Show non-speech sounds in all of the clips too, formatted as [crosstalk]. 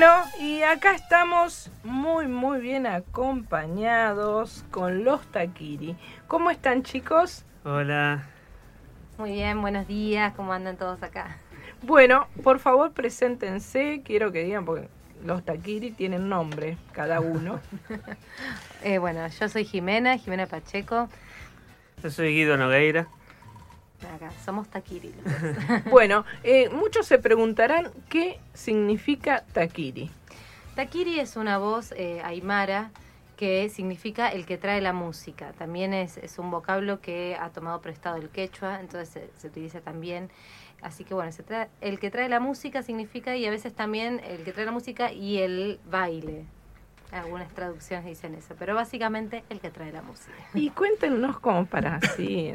Bueno, y acá estamos muy, muy bien acompañados con los Taquiri. ¿Cómo están, chicos? Hola. Muy bien, buenos días, ¿cómo andan todos acá? Bueno, por favor, preséntense. Quiero que digan, porque los Taquiri tienen nombre, cada uno. [laughs] Eh, bueno, yo soy Jimena, Jimena Pacheco. Yo soy Guido Nogueira. Acá, somos Taquiri. [laughs] bueno, eh, muchos se preguntarán qué significa Taquiri. Taquiri es una voz eh, aymara que significa el que trae la música. También es, es un vocablo que ha tomado prestado el quechua, entonces se, se utiliza también. Así que bueno, se trae, el que trae la música significa y a veces también el que trae la música y el baile. Algunas traducciones dicen eso, pero básicamente el que trae la música. Y cuéntenos como para así,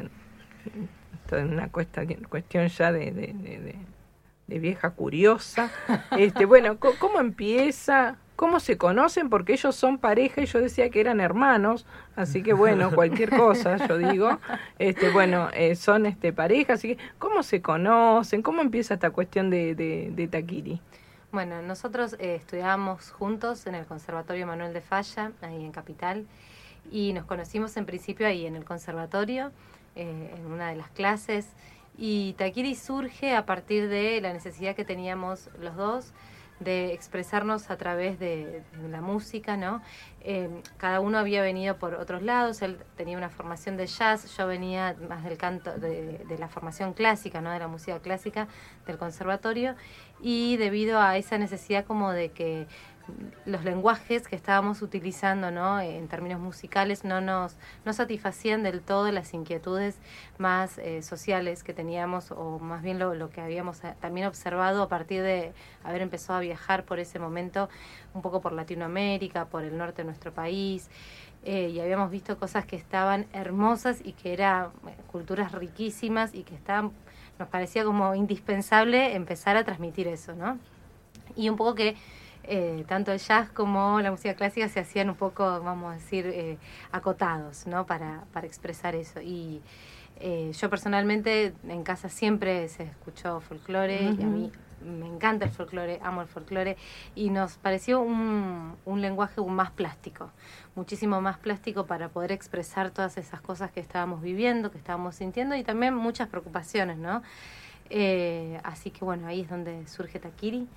esto es una cuesta, cuestión ya de, de, de, de vieja curiosa. [laughs] Este, bueno, ¿cómo empieza? ¿Cómo se conocen? Porque ellos son pareja y yo decía que eran hermanos, así que bueno, [laughs] cualquier cosa, yo digo. Este, bueno, eh, son este pareja, así que ¿cómo se conocen? ¿Cómo empieza esta cuestión de, de, de Taquiri? Bueno, nosotros eh, estudiábamos juntos en el Conservatorio Manuel de Falla, ahí en Capital, y nos conocimos en principio ahí en el conservatorio, eh, en una de las clases, y Taquiri surge a partir de la necesidad que teníamos los dos de expresarnos a través de, de la música, ¿no? Eh, cada uno había venido por otros lados, él tenía una formación de jazz, yo venía más del canto, de, de, la formación clásica, ¿no? De la música clásica del conservatorio, y debido a esa necesidad como de que los lenguajes que estábamos utilizando ¿no? en términos musicales no nos no satisfacían del todo las inquietudes más eh, sociales que teníamos o más bien lo, lo, que habíamos eh, también observado a partir de haber empezado a viajar por ese momento un poco por Latinoamérica, por el norte de nuestro país. Eh, y habíamos visto cosas que estaban hermosas y que eran culturas riquísimas y que estaban, nos parecía como indispensable empezar a transmitir eso, ¿no? Y un poco que eh, tanto el jazz como la música clásica se hacían un poco, vamos a decir, eh, acotados, ¿no? Para, para expresar eso. Y eh, yo personalmente en casa siempre se escuchó folclore uh -huh. y a mí me encanta el folclore, amo el folclore y nos pareció un, un lenguaje más plástico, muchísimo más plástico para poder expresar todas esas cosas que estábamos viviendo, que estábamos sintiendo y también muchas preocupaciones, ¿no? Eh, así que bueno, ahí es donde surge Taquiri.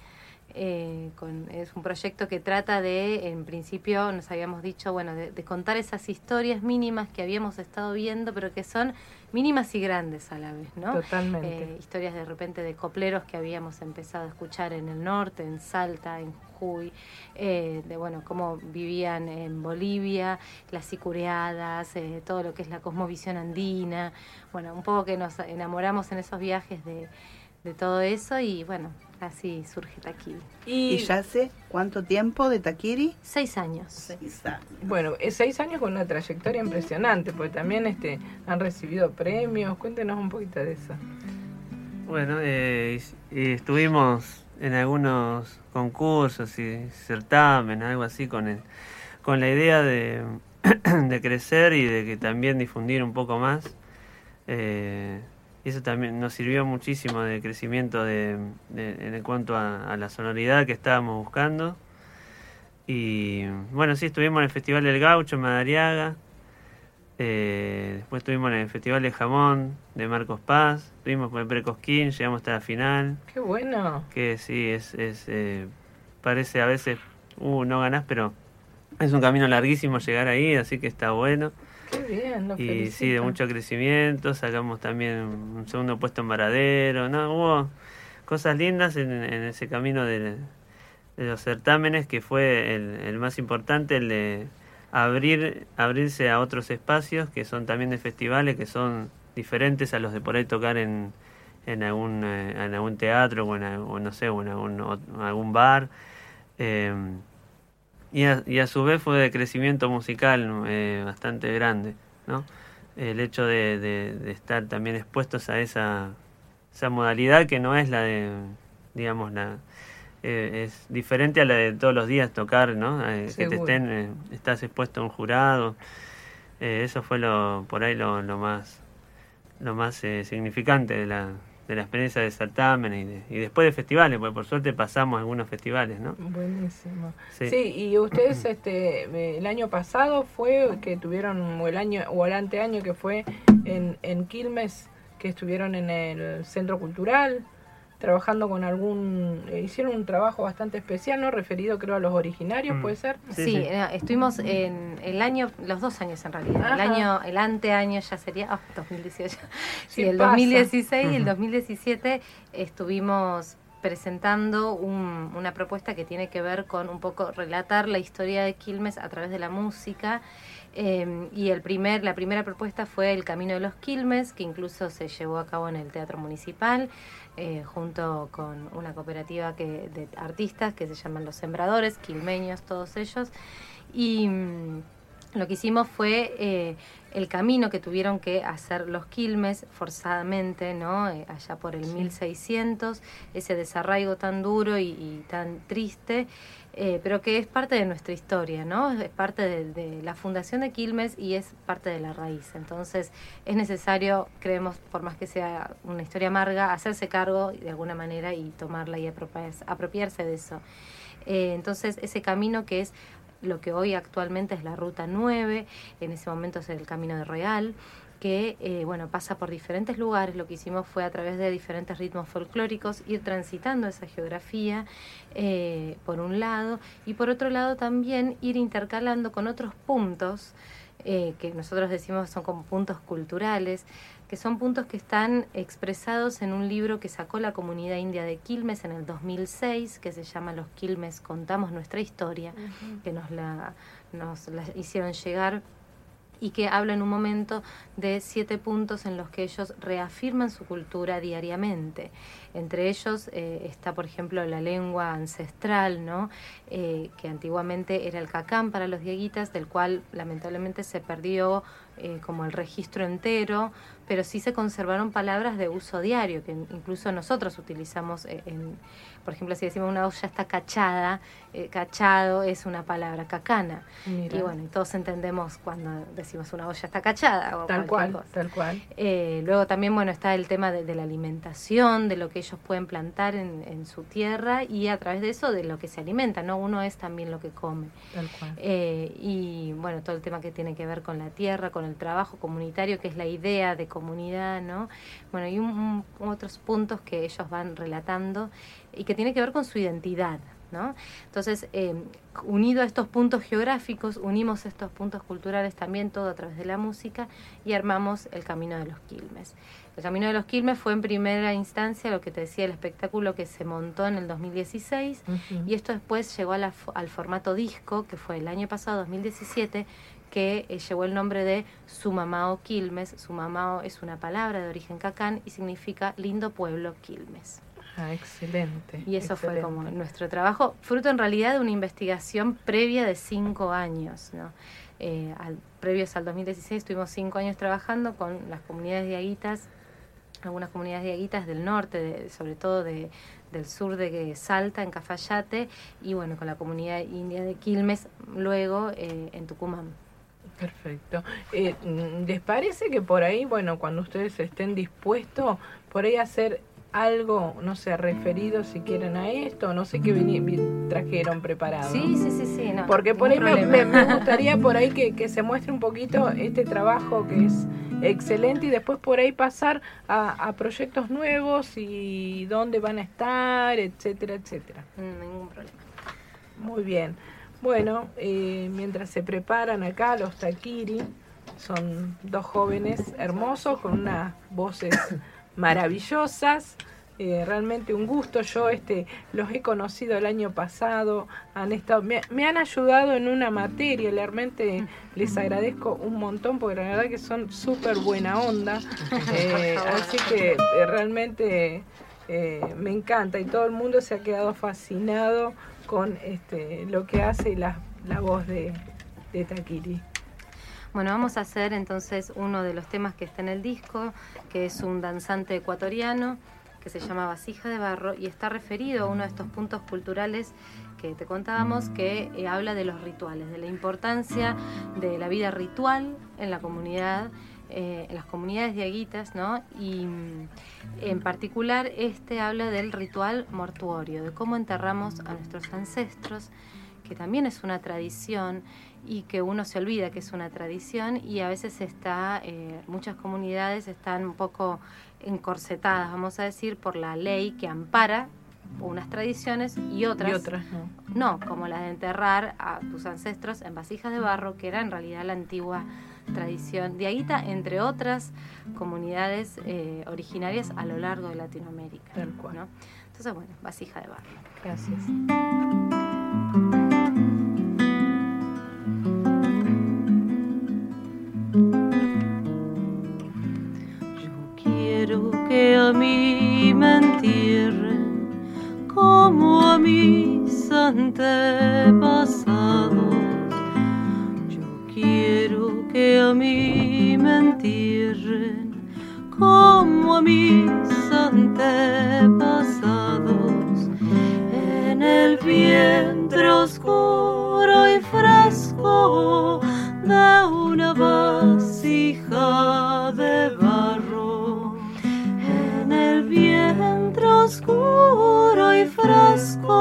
Eh, con, es un proyecto que trata de, en principio nos habíamos dicho, bueno, de, de, contar esas historias mínimas que habíamos estado viendo, pero que son mínimas y grandes a la vez, ¿no? Totalmente. Eh, historias de repente de copleros que habíamos empezado a escuchar en el norte, en Salta, en Jujuy, eh, de bueno, cómo vivían en Bolivia, las sicureadas, eh, todo lo que es la cosmovisión andina, bueno, un poco que nos enamoramos en esos viajes de, de todo eso y bueno, así surge Taquiri. ¿Y, ¿Y ya hace cuánto tiempo de Taquiri? Seis años. Seis años. Bueno, es seis años con una trayectoria impresionante, porque también este han recibido premios. Cuéntenos un poquito de eso. Bueno, eh, estuvimos en algunos concursos y certámenes, algo así, con, el, con la idea de, [clears throat] de crecer y de que también difundir un poco más. Eh, eso también nos sirvió muchísimo de crecimiento de, de, en cuanto a, a, la sonoridad que estábamos buscando. Y bueno, sí, estuvimos en el Festival del Gaucho en Madariaga. Eh, después estuvimos en el Festival de Jamón de Marcos Paz. Estuvimos con el Precosquín, llegamos hasta la final. ¡Qué bueno! Que sí, es, es eh, parece a veces, uh, no ganás, pero es un camino larguísimo llegar ahí, así que está bueno. Qué bien, lo y sí, de mucho crecimiento, sacamos también un segundo puesto en Varadero, ¿no? Hubo cosas lindas en, en ese camino de, de, los certámenes que fue el, el, más importante, el de abrir abrirse a otros espacios que son también de festivales, que son diferentes a los de por ahí tocar en, en, algún, eh, en algún teatro o, en, o no sé, o en algún, o, algún bar. Eh, y a, y a, su vez fue de crecimiento musical eh, bastante grande, ¿no? El hecho de, de, de, estar también expuestos a esa, esa modalidad que no es la de, digamos, la eh, es diferente a la de todos los días tocar, ¿no? Eh, que te estén, eh, estás expuesto a un jurado. eso fue lo, por ahí lo, lo más, lo más significante de la, de la experiencia de certámenes y, de- y después de festivales, porque por suerte pasamos algunos festivales, ¿no? Buenísimo. Sí. Sí, y ustedes este el año pasado fue que tuvieron o el año o el anteaño que fue en, en Quilmes que estuvieron en el centro cultural trabajando con algún eh, hicieron un trabajo bastante especial, ¿no? Referido creo a los originarios, Mm. puede ser. Sí, Sí, sí. eh, estuvimos en el año, los dos años en realidad. El año, el anteaño ya sería, ah, 2018. [laughs] Sí, Sí el pasa. 2016 y el Ujú. 2017 estuvimos presentando un- una propuesta que tiene que ver con un poco relatar la historia de Quilmes a través de la música. Eh, y el primer, la primera propuesta fue El Camino de los Quilmes, que incluso se llevó a cabo en el Teatro Municipal, eh, junto con una cooperativa que, de artistas que se llaman Los Sembradores, quilmeños, todos ellos. Y mm, lo que hicimos fue eh, el camino que tuvieron que hacer los Quilmes forzadamente, ¿no? Eh, allá por el 1600, ese desarraigo tan duro y, y tan triste, eh, pero que es parte de nuestra historia, ¿no? Es parte de, la fundación de Quilmes y es parte de la raíz. Entonces es necesario, creemos, por más que sea una historia amarga, hacerse cargo de alguna manera y tomarla y apropiarse, apropiarse de eso. Eh, entonces ese camino que es lo que hoy actualmente es la Ruta 9, en ese momento es el Camino de Real, que eh, bueno pasa por diferentes lugares. Lo que hicimos fue a través de diferentes ritmos folclóricos ir transitando esa geografía eh, por un lado y por otro lado también ir intercalando con otros puntos eh, que nosotros decimos son como puntos culturales, que son puntos que están expresados en un libro que sacó la comunidad india de Quilmes en el 2006, que se llama Los Quilmes Contamos Nuestra Historia, que nos la, nos la hicieron llegar y que habla en un momento de siete puntos en los que ellos reafirman su cultura diariamente. Entre ellos eh, está, por ejemplo, la lengua ancestral, ¿no? Eh, que antiguamente era el cacán para los dieguitas, del cual lamentablemente se perdió eh, como el registro entero, pero sí se conservaron palabras de uso diario, que incluso nosotros utilizamos en, por ejemplo, si decimos una olla está cachada, cachado es una palabra cacana. Mira, Y bueno, todos entendemos cuando decimos una olla está cachada o tal cual, cosa. tal cual. Luego también, bueno, está el tema de, de la alimentación, de lo que ellos pueden plantar en, en su tierra y a través de eso de lo que se alimenta, ¿no? Uno es también lo que come. Tal cual. Eh, y bueno, todo el tema que tiene que ver con la tierra, con el trabajo comunitario, que es la idea de comunidad, ¿no? Bueno, y un- un- otros puntos que ellos van relatando y que tiene que ver con su identidad, ¿no? Entonces, eh, unido a estos puntos geográficos, unimos estos puntos culturales también, todo a través de la música, y armamos el Camino de los Quilmes. El Camino de los Quilmes fue en primera instancia lo que te decía, el espectáculo que se montó en el 2016, Ujú. y esto después llegó a la fo- al formato disco, que fue el año pasado, 2017, que eh, llevó el nombre de Sumamao Quilmes. Sumamao es una palabra de origen cacán y significa lindo pueblo Quilmes. Ah, excelente. Y eso fue como nuestro trabajo, fruto en realidad de una investigación previa de cinco años. ¿no? Eh, al- previos al 2016 estuvimos cinco años trabajando con las comunidades diaguitas, algunas comunidades diaguitas del norte, de- sobre todo de, del sur de Salta, en Cafayate, y bueno, con la comunidad india de Quilmes, luego eh, en Tucumán. Perfecto. Eh, ¿Les parece que por ahí, bueno, cuando ustedes estén dispuestos, por ahí hacer algo, no sé, referido si quieren a esto, no sé qué trajeron preparado? Sí, sí, sí, sí. No, Porque por ahí me, me gustaría por ahí que, que se muestre un poquito este trabajo que es excelente y después por ahí pasar a, a proyectos nuevos y dónde van a estar, etcétera, etcétera. Mm, Ningún problema. Muy bien. Bueno, eh, mientras se preparan acá los taquiri, son dos jóvenes hermosos con unas voces [coughs] maravillosas. Eh, realmente un gusto. Yo este los he conocido el año pasado. Han estado, me, me han ayudado en una materia. Realmente les agradezco un montón porque la verdad que son súper buena onda. Eh, [laughs] así que eh, realmente me encanta y todo el mundo se ha quedado fascinado con este lo que hace la, la voz de, de Takiri. Bueno, vamos a hacer entonces uno de los temas que está en el disco, que es un danzante ecuatoriano que se llama Vasija de Barro y está referido a uno de estos puntos culturales que te contábamos que eh, habla de los rituales, de la importancia de la vida ritual en la comunidad eh, en las comunidades diaguitas, ¿no? Y mm, en particular este habla del ritual mortuorio, de cómo enterramos a nuestros ancestros, que también es una tradición y que uno se olvida que es una tradición y a veces está, eh, muchas comunidades están un poco encorsetadas, vamos a decir, por la ley que ampara unas tradiciones y otras, Y otras no. no, como la de enterrar a tus ancestros en vasijas de barro, que era en realidad la antigua tradición de Aguita, entre otras comunidades eh, originarias a lo largo de Latinoamérica. Tal cual. ¿no? Entonces, bueno, vasija de barro. Gracias. A mis antepasados. Yo quiero que a mí me entierren como a mis antepasados en el vientre oscuro y fresco de una vasija de barro en el vientre oscuro y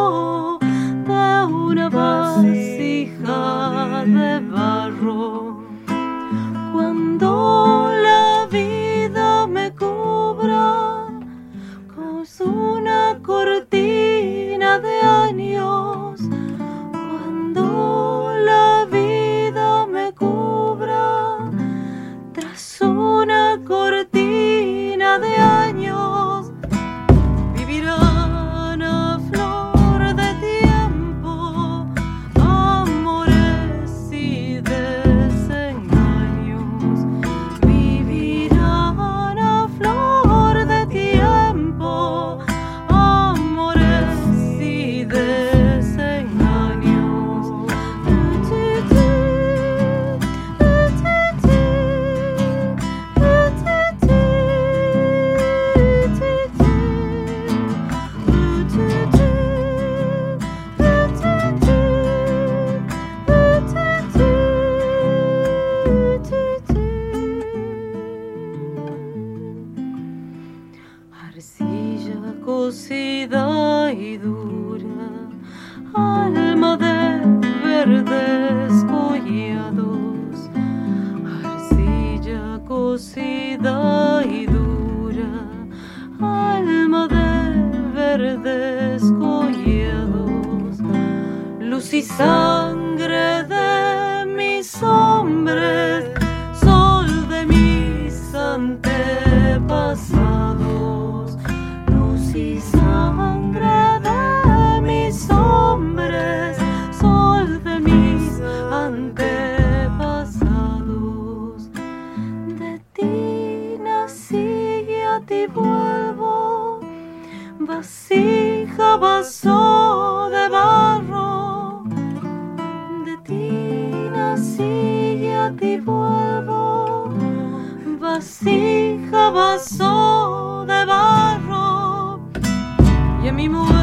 vuelvo, vasija, vaso de barro. Y en mi muerte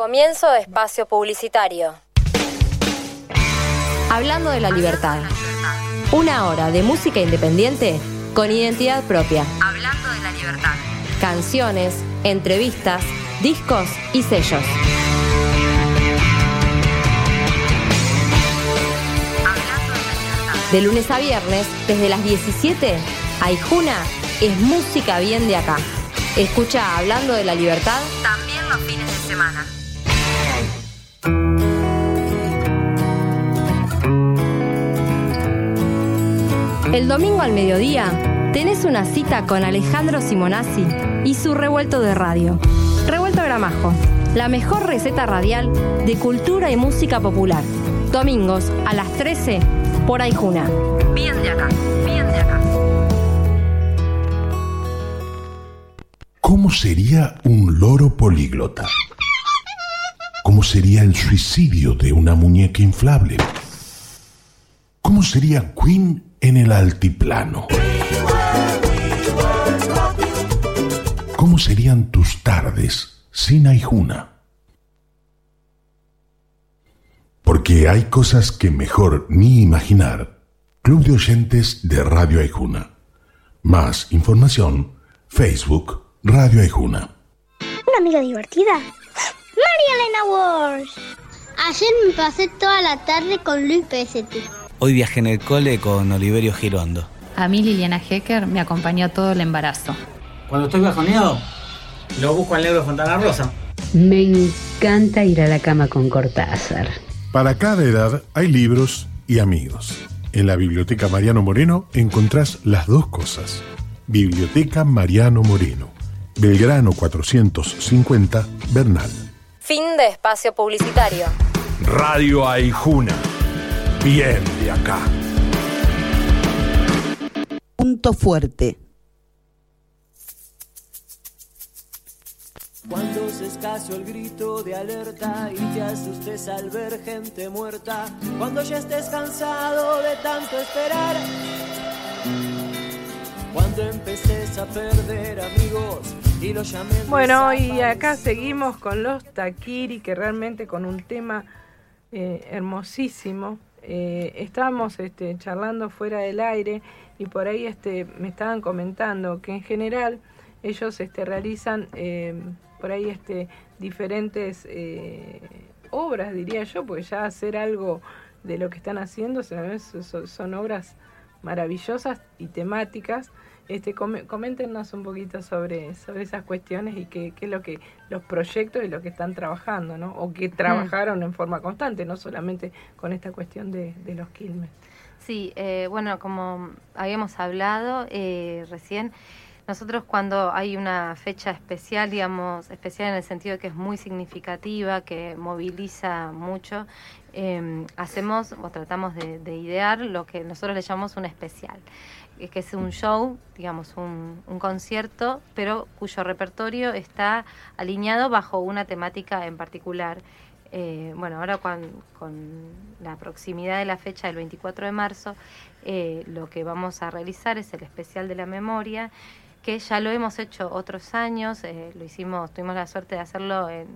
Comienzo de espacio publicitario. Hablando de la libertad. Una hora de música independiente con identidad propia. Hablando de la libertad. Canciones, entrevistas, discos y sellos. De lunes a viernes, desde las 17, Aijuna es música bien de acá. Escucha Hablando de la Libertad también los fines de semana. El domingo al mediodía tenés una cita con Alejandro Simonazzi y su revuelto de radio. Revuelto Gramajo, la mejor receta radial de cultura y música popular. Domingos a las 13 por Aijuna. Bien de acá, bien de acá. ¿Cómo sería un loro políglota? ¿Cómo sería el suicidio de una muñeca inflable? ¿Cómo sería Queen en el altiplano? ¿Cómo serían tus tardes sin Aijuna? Porque hay cosas que mejor ni imaginar. Club de oyentes de Radio Aijuna. Más información, Facebook Radio Aijuna. Una amiga divertida. María Elena Wars. Ayer me pasé toda la tarde con Luis PST. Hoy viajé en el cole con Oliverio Girondo. A mí Liliana Hecker me acompañó todo el embarazo. Cuando estoy bajoneado, lo busco al negro Fontana Rosa. Me encanta ir a la cama con Cortázar. Para cada edad hay libros y amigos. En la Biblioteca Mariano Moreno encontrás las dos cosas. Biblioteca Mariano Moreno. Belgrano 450, Bernal. Fin de espacio publicitario. Radio Aijuna. Bien de acá. Punto fuerte. Cuando se escaseó el grito de alerta y te asustes al ver gente muerta, cuando ya estés cansado de tanto esperar, cuando empeces a perder amigos y los llames. Bueno, y acá seguimos con los Takiri, que realmente con un tema eh, hermosísimo. Eh, estábamos este, charlando fuera del aire y por ahí este, me estaban comentando que en general ellos este, realizan eh, por ahí este, diferentes eh, obras, diría yo, porque ya hacer algo de lo que están haciendo son, son- obras maravillosas y temáticas. Este, coméntenos un poquito sobre, sobre esas cuestiones y qué, qué es lo que los proyectos y lo que están trabajando, ¿no? O que trabajaron en forma constante, no solamente con esta cuestión de, de los quilmes. Sí, eh, bueno, como habíamos hablado eh, recién, nosotros cuando hay una fecha especial, digamos, especial en el sentido de que es muy significativa, que moviliza mucho, eh, hacemos o tratamos de, de idear lo que nosotros le llamamos un especial, eh, que es un show, digamos, un, un concierto, pero cuyo repertorio está alineado bajo una temática en particular. Eh, bueno, ahora con, con la proximidad de la fecha del 24 de marzo, eh, lo que vamos a realizar es el especial de la memoria, que ya lo hemos hecho otros años, lo hicimos, tuvimos la suerte de hacerlo en,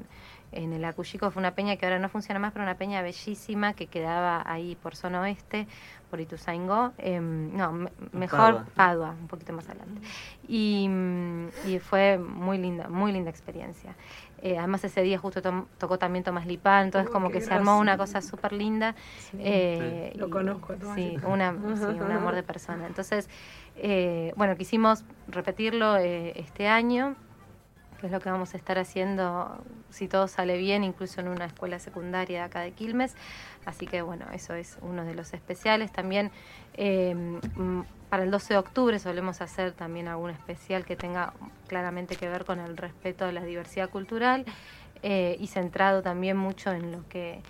en el Acuyico, fue una peña que ahora no funciona más, pero una peña bellísima que quedaba ahí por zona oeste, por Ituzaingó, em, no, me- mejor Padua. Padua, un poquito más adelante. Y, mm, y fue muy linda, muy linda experiencia. Eh, además ese día justo tom- tocó también Tomás Lipán, entonces Oh, como que se armó una cosa súper linda. Sí, eh, Lo y- conozco a Tomás Sí, una, sí, un amor de persona. Entonces, eh, bueno, quisimos repetirlo eh, este año, es lo que vamos a estar haciendo, si todo sale bien, incluso en una escuela secundaria de acá de Quilmes. Así que bueno, eso es uno de los especiales. También eh, mm, para el 12 de octubre solemos hacer también algún especial que tenga claramente que ver con el respeto a la diversidad cultural eh, y centrado también mucho en lo que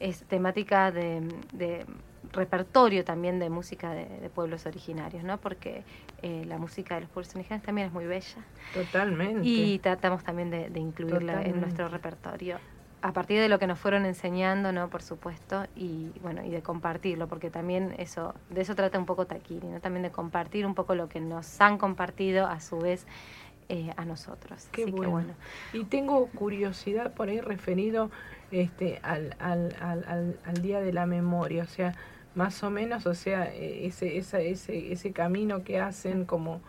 es temática de, de repertorio también de música de, de pueblos originarios, ¿no? Porque eh, la música de los pueblos originarios también es muy bella. Totalmente. Y tratamos también de, de incluirla en nuestro repertorio. A partir de lo que nos fueron enseñando, ¿no? Por supuesto, y bueno, y de compartirlo, porque también eso, de eso trata un poco Taquiri, ¿no? También de compartir un poco lo que nos han compartido a su vez eh, a nosotros. Qué Así que bueno. Y tengo curiosidad por ahí referido este, al, al, al, al, al Día de la Memoria, o sea, más o menos, o sea, eh, ese, ese, ese camino que hacen, como,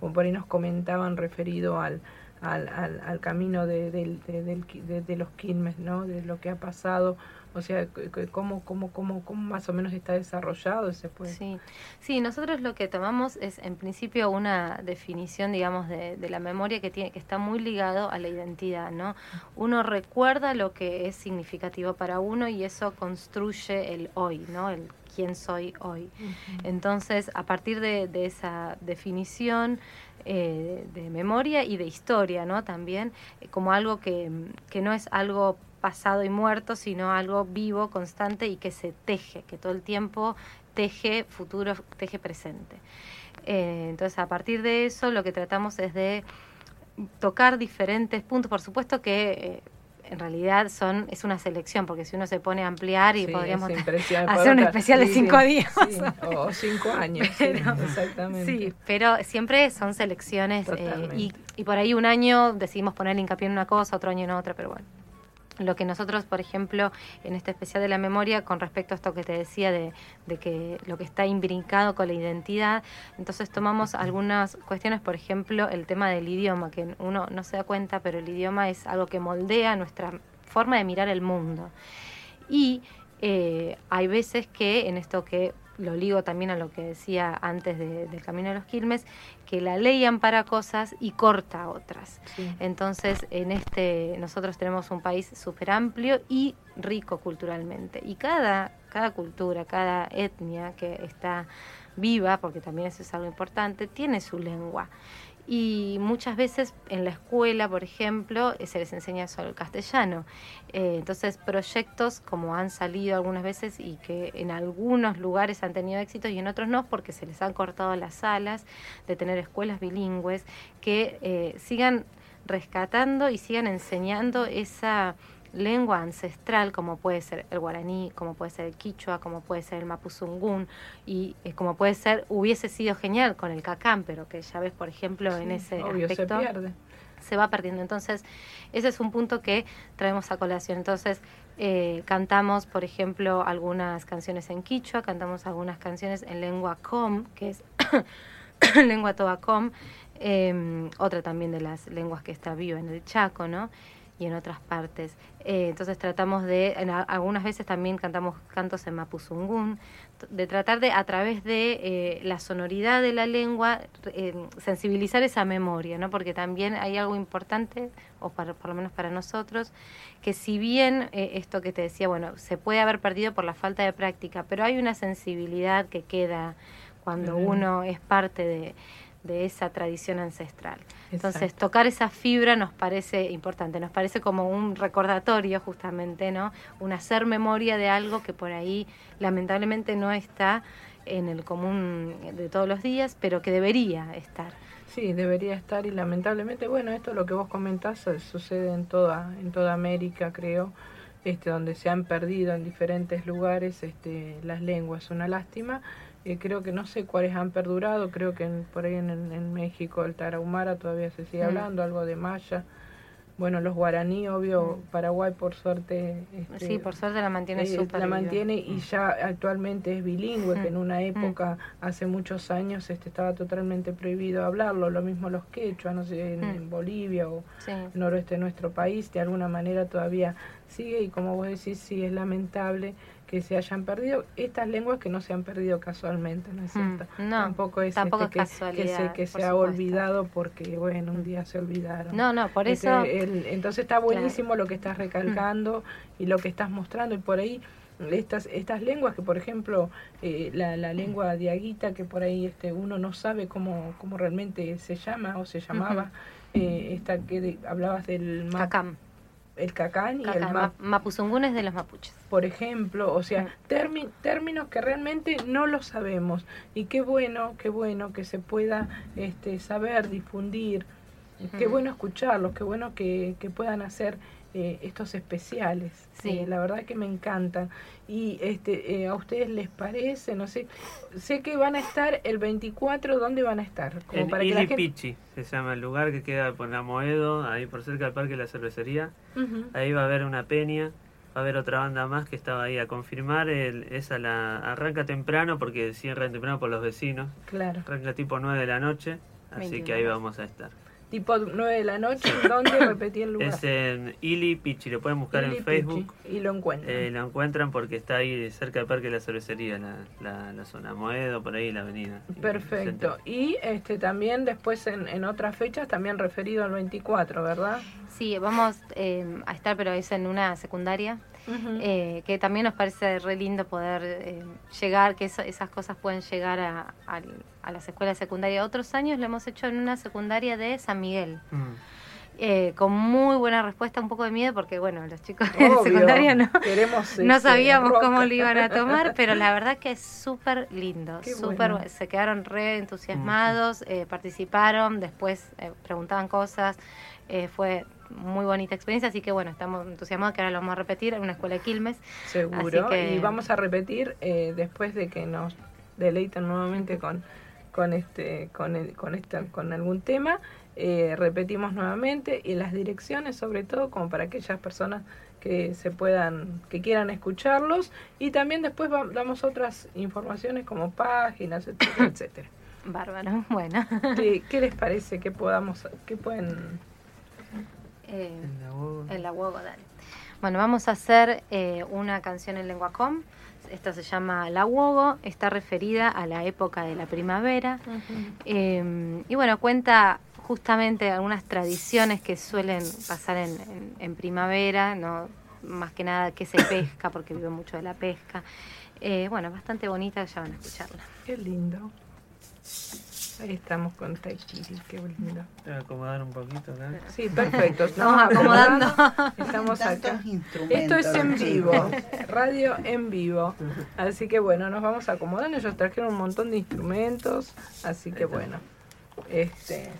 como por ahí nos comentaban, referido al, al, al, al camino de, de, de- de los Quilmes, ¿no? De lo que ha pasado O sea, ¿cómo, cómo, cómo, cómo más o menos está desarrollado ese pueblo? Sí. sí, nosotros lo que tomamos es en principio una definición, digamos, de, de la memoria que tiene que está muy ligado a la identidad, ¿no? Uno recuerda lo que es significativo para uno y eso construye el hoy, ¿no? El quién soy hoy. Entonces, a partir de, de esa definición eh, de memoria y de historia, ¿no? También eh, como algo que, que no es algo pasado y muerto, sino algo vivo, constante y que se teje, que todo el tiempo teje futuro, teje presente. Eh, entonces, a partir de eso, lo que tratamos es de tocar diferentes puntos. Por supuesto que eh, en realidad son es una selección, porque si uno se pone a ampliar y Sí, podríamos [laughs] hacer un especial de sí, cinco días. sí, o cinco años, sí, Pero- exactamente. Sí, pero siempre son selecciones eh, y, y por ahí un año decidimos poner hincapié en una cosa, otro año en otra, pero bueno. Lo que nosotros, por ejemplo, en este especial de la memoria, con respecto a esto que te decía de, de que lo que está imbrincado con la identidad, entonces tomamos algunas cuestiones, por ejemplo, el tema del idioma, que uno no se da cuenta, pero el idioma es algo que moldea nuestra forma de mirar el mundo. Y eh, hay veces que, en esto que lo ligo también a lo que decía antes de- del Camino de los Quilmes, que la ley ampara cosas y corta otras. Entonces, en este, nosotros tenemos un país súper amplio y rico culturalmente. Y cada, cada cultura, cada etnia que está viva, porque también eso es algo importante, tiene su lengua. Y muchas veces en la escuela, por ejemplo, eh, se les enseña solo el castellano. Eh, entonces, proyectos como han salido algunas veces y que en algunos lugares han tenido éxito y en otros no, porque se les han cortado las alas de tener escuelas bilingües que eh, sigan rescatando y sigan enseñando esa lengua ancestral como puede ser el guaraní, como puede ser el quichua, como puede ser el mapuzungún y eh, como puede ser, hubiese sido genial con el cacán, pero que ya ves, por ejemplo, en ese obvio, se aspecto pierde. se va perdiendo. Entonces, ese es un punto que traemos a colación. Entonces, eh, cantamos, por ejemplo, algunas canciones en quichua, cantamos algunas canciones en lengua com, que es [coughs] lengua tobacom, eh, otra también de las lenguas que está viva en el Chaco, ¿no? Y en otras partes. Eh, entonces tratamos de, en a- algunas veces también cantamos cantos en mapuzungún, de tratar de, a través de eh, la sonoridad de la lengua, eh, sensibilizar esa memoria, ¿no? Porque también hay algo importante, o para, por lo menos para nosotros, que si bien esto que te decía, bueno, se puede haber perdido por la falta de práctica, pero hay una sensibilidad que queda cuando uno es parte de, de esa tradición ancestral. Entonces, tocar esa fibra nos parece importante, nos parece como un recordatorio justamente, ¿no? Un hacer memoria de algo que por ahí lamentablemente no está en el común de todos los días, pero que debería estar. Sí, debería estar y lamentablemente, bueno, esto lo que vos comentás eh, sucede en toda, en toda América, creo, este, donde se han perdido en diferentes lugares este, las lenguas, una lástima. Eh, creo que no sé cuáles han perdurado, creo que en- por ahí en, en- México el tarahumara todavía se sigue Mm. hablando, algo de maya. Bueno, los guaraní, obvio, Paraguay por suerte... este, Sí, por suerte la mantiene eh, súper la mantiene y ya actualmente es bilingüe, que en Mm, una mm. época, hace muchos años, este estaba totalmente prohibido hablarlo, lo mismo los quechua, no sé, en, Mm. en Bolivia o Sí. noroeste de nuestro país, de alguna manera todavía sigue y como vos decís, sí es lamentable que se hayan perdido estas lenguas que no se han perdido casualmente, ¿no es Mm, cierto? no, tampoco es, tampoco este, es que, se, que se ha olvidado porque, bueno, un día se olvidaron. No, no, por Este, eso... el- entonces está buenísimo lo que estás recalcando y lo que estás mostrando y por ahí estas estas lenguas que por ejemplo eh, la, la lengua diaguita que por ahí este uno no sabe cómo, cómo realmente se llama o se llamaba eh, esta que de- hablabas del Cacam. El cacán y el ma- ma- mapuzungún es de los mapuches. por ejemplo, o sea, términos que realmente no lo sabemos. Y qué bueno, qué bueno que se pueda este, saber, difundir, qué bueno escucharlos, qué bueno que, que puedan hacer eh, estos especiales. Sí. Eh, la verdad que me encantan. Y este, eh, a ustedes les parece, no sé, sé que van a estar el 24, ¿dónde van a estar? Como En para que la gente- se llama el lugar que queda por Amoedo, ahí por cerca del Parque de la Cervecería. Ahí va a haber una peña, va a haber otra banda más que estaba ahí a confirmar. El, esa la arranca temprano porque cierra temprano por los vecinos. Claro. Arranca tipo 9 de la noche, así que ahí vamos a estar. Tipo 9 de la noche, ¿dónde repetí el lugar? Es en Ili Pichi, lo pueden buscar Ili en Facebook. Pichi, y lo encuentran. Eh, lo encuentran porque está ahí cerca del Parque de la Cervecería, la, la, la zona Moedo, por ahí la avenida. Perfecto. Y este también después en, en otras fechas, también referido al 24, ¿verdad? Sí, vamos eh, a estar, pero es en una secundaria, Eh, que también nos parece re lindo poder eh, llegar, que eso- esas cosas pueden llegar a, al- a las escuelas secundarias. Otros años lo hemos hecho en una secundaria de San Miguel. Mm. eh, con muy buena respuesta, un poco de miedo, porque bueno, los chicos de secundaria no, queremos, no este, sabíamos rock. cómo lo iban a tomar, pero la verdad que es súper lindo, súper, bueno. se quedaron re entusiasmados, eh, participaron, después eh, preguntaban cosas, eh, fue muy bonita experiencia, así que bueno, estamos entusiasmados que ahora lo vamos a repetir en una escuela de Quilmes. Seguro. Que- Y vamos a repetir eh, después de que nos deleitan nuevamente con con este con el- con esta con algún tema eh, repetimos nuevamente y las direcciones sobre todo como para aquellas personas que se puedan que quieran escucharlos y también después va- damos otras informaciones como páginas etcétera etcétera [coughs] Bárbaro, bueno. ¿Qué, qué les parece que podamos que pueden Eh, En la UOG. en la UOGO, dale. Bueno, vamos a hacer eh, una canción en lengua com. Esta se llama La Wogo, está referida a la época de la primavera. Eh, y bueno, cuenta justamente algunas tradiciones que suelen pasar en, en- en primavera, no más que nada que se pesca, porque vive mucho de la pesca. Eh, bueno, bastante bonita, ya van a escucharla. qué lindo ahí estamos con Taikiri qué lindo Voy a acomodar un poquito acá. Sí, perfecto. [laughs] Estamos acomodando. Estamos acá. Esto es en vivo, [laughs] radio en vivo. Así que bueno, nos vamos acomodando. Ellos trajeron un montón de instrumentos, así que bueno. Este,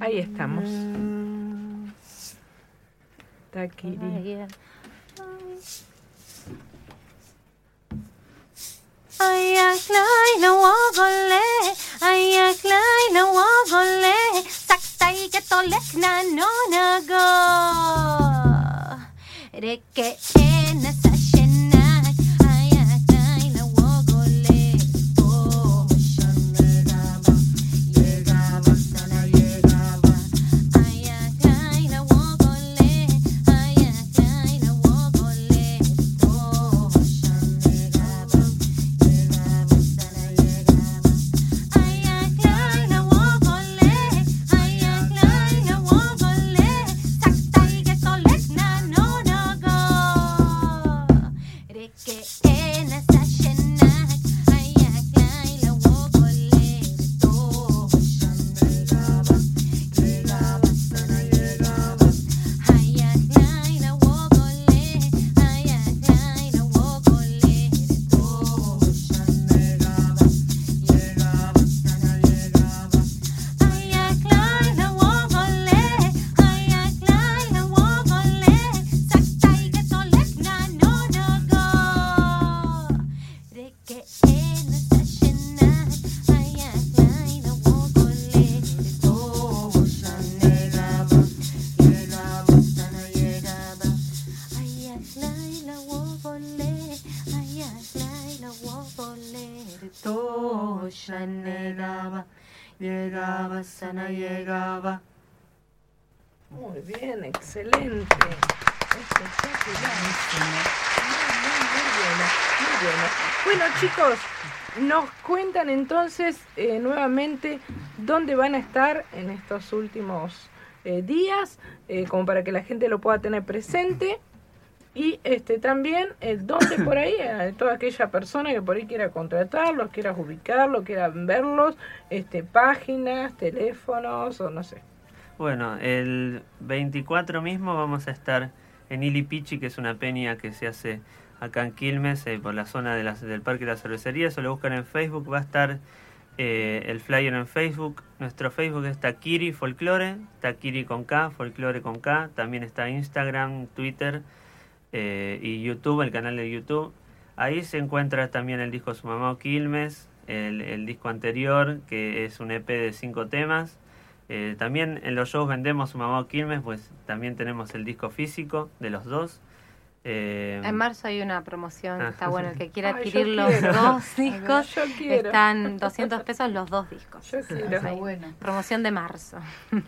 ahí estamos. Takiri. Ayak laila wa gole, ayak laila wa gole, saktay ka tolek na nonago. Reke llegaba. Muy bien, excelente. Muy. Bueno, chicos, nos cuentan entonces eh, nuevamente dónde van a estar en estos últimos eh, días, eh, como para que la gente lo pueda tener presente. Y este también eh, dónde por ahí, toda aquella persona que por ahí quiera contratarlos, quiera ubicarlos, quiera verlos, este, páginas, teléfonos o no sé. Bueno, el 24 mismo vamos a estar en Ilipichi, que es una peña que se hace acá en Quilmes, eh, por la zona de las- del Parque de la Cervecería. Eso lo buscan en Facebook. Va a estar eh, el flyer en Facebook. Nuestro Facebook es Takiri Folklore, Takiri con K, Folklore con K. También está Instagram, Twitter eh, y YouTube, el canal de YouTube. Ahí se encuentra también el disco Su Mamá Quilmes, el, el disco anterior, que es un EP de cinco temas. Eh, también en los shows vendemos Su Mamá Quilmes, pues también tenemos el disco físico de los dos. Eh, En marzo hay una promoción, Ah. está bueno, el que quiera [laughs] Ay, adquirir los quiero. dos [laughs] discos, Yo quiero. están 200 pesos los dos discos. Yo quiero. Ahí, Promoción de marzo. [laughs]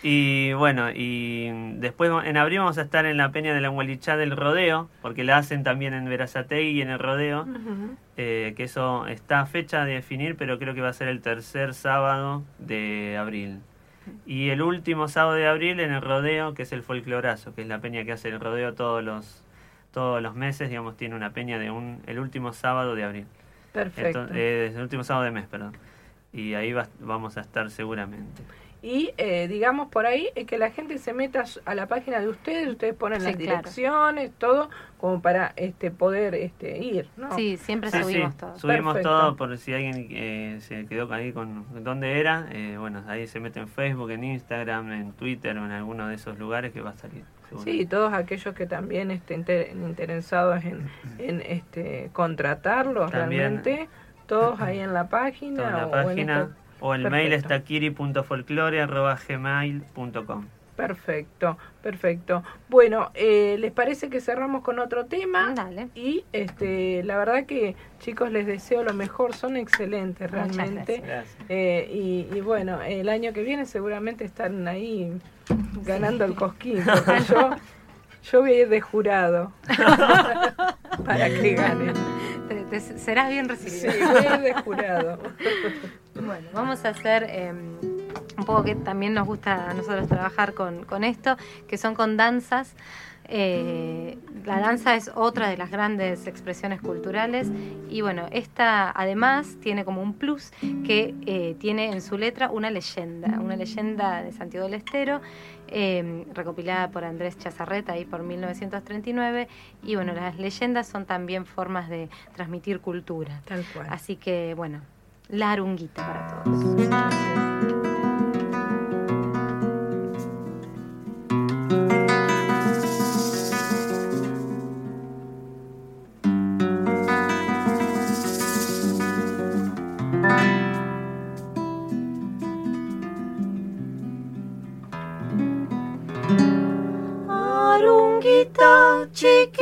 Y bueno, y después en abril vamos a estar en la Peña de la Hualichá del Rodeo, porque la hacen también en Verazategui y en el Rodeo, eh, que eso está a fecha de definir, pero creo que va a ser el tercer sábado de abril. Y el último sábado de abril en el Rodeo, que es el Folclorazo, que es la peña que hace el Rodeo todos los todos los meses, digamos, tiene una peña de un el último sábado de abril. Perfecto. Entonces, eh, el último sábado de mes, perdón. Y ahí va- vamos a estar seguramente. Y eh, digamos por ahí eh, que la gente se meta a la página de ustedes, ustedes ponen Sí, las claro. direcciones, todo, como para este poder este ir, ¿no? Sí, siempre Sí, subimos sí, todo. Subimos Perfecto. todo por si alguien eh, se quedó ahí con dónde era. eh, bueno, ahí se mete en Facebook, en Instagram, en Twitter o en alguno de esos lugares que va a salir. Sí, todos aquellos que también estén inter- interesados en, en este contratarlos También. realmente, todos ahí en la página. La o en página esta- o el mail está kiri.folklore.gmail.com Perfecto, perfecto. Bueno, eh, ¿les parece que cerramos con otro tema? Dale. Y este, la verdad que chicos les deseo lo mejor, son excelentes Muchas realmente. Gracias. Eh, y, y bueno, el año que viene seguramente están ahí ganando el cosquín, yo, yo voy a ir de jurado [laughs] para que ganen. Te- te- serás bien Sí, recibido. voy a ir de jurado. [laughs] Bueno, vamos a hacer eh, un poco que también nos gusta a nosotros trabajar con, con esto, que son con danzas. Eh, la danza es otra de las grandes expresiones culturales y bueno, esta además tiene como un plus que eh, tiene en su letra una leyenda, una leyenda de Santiago del Estero, eh, recopilada por Andrés Chazarreta ahí por 1939 y bueno, las leyendas son también formas de transmitir cultura. Tal cual. Así que bueno, la arunguita para todos. Arunguita chiquitita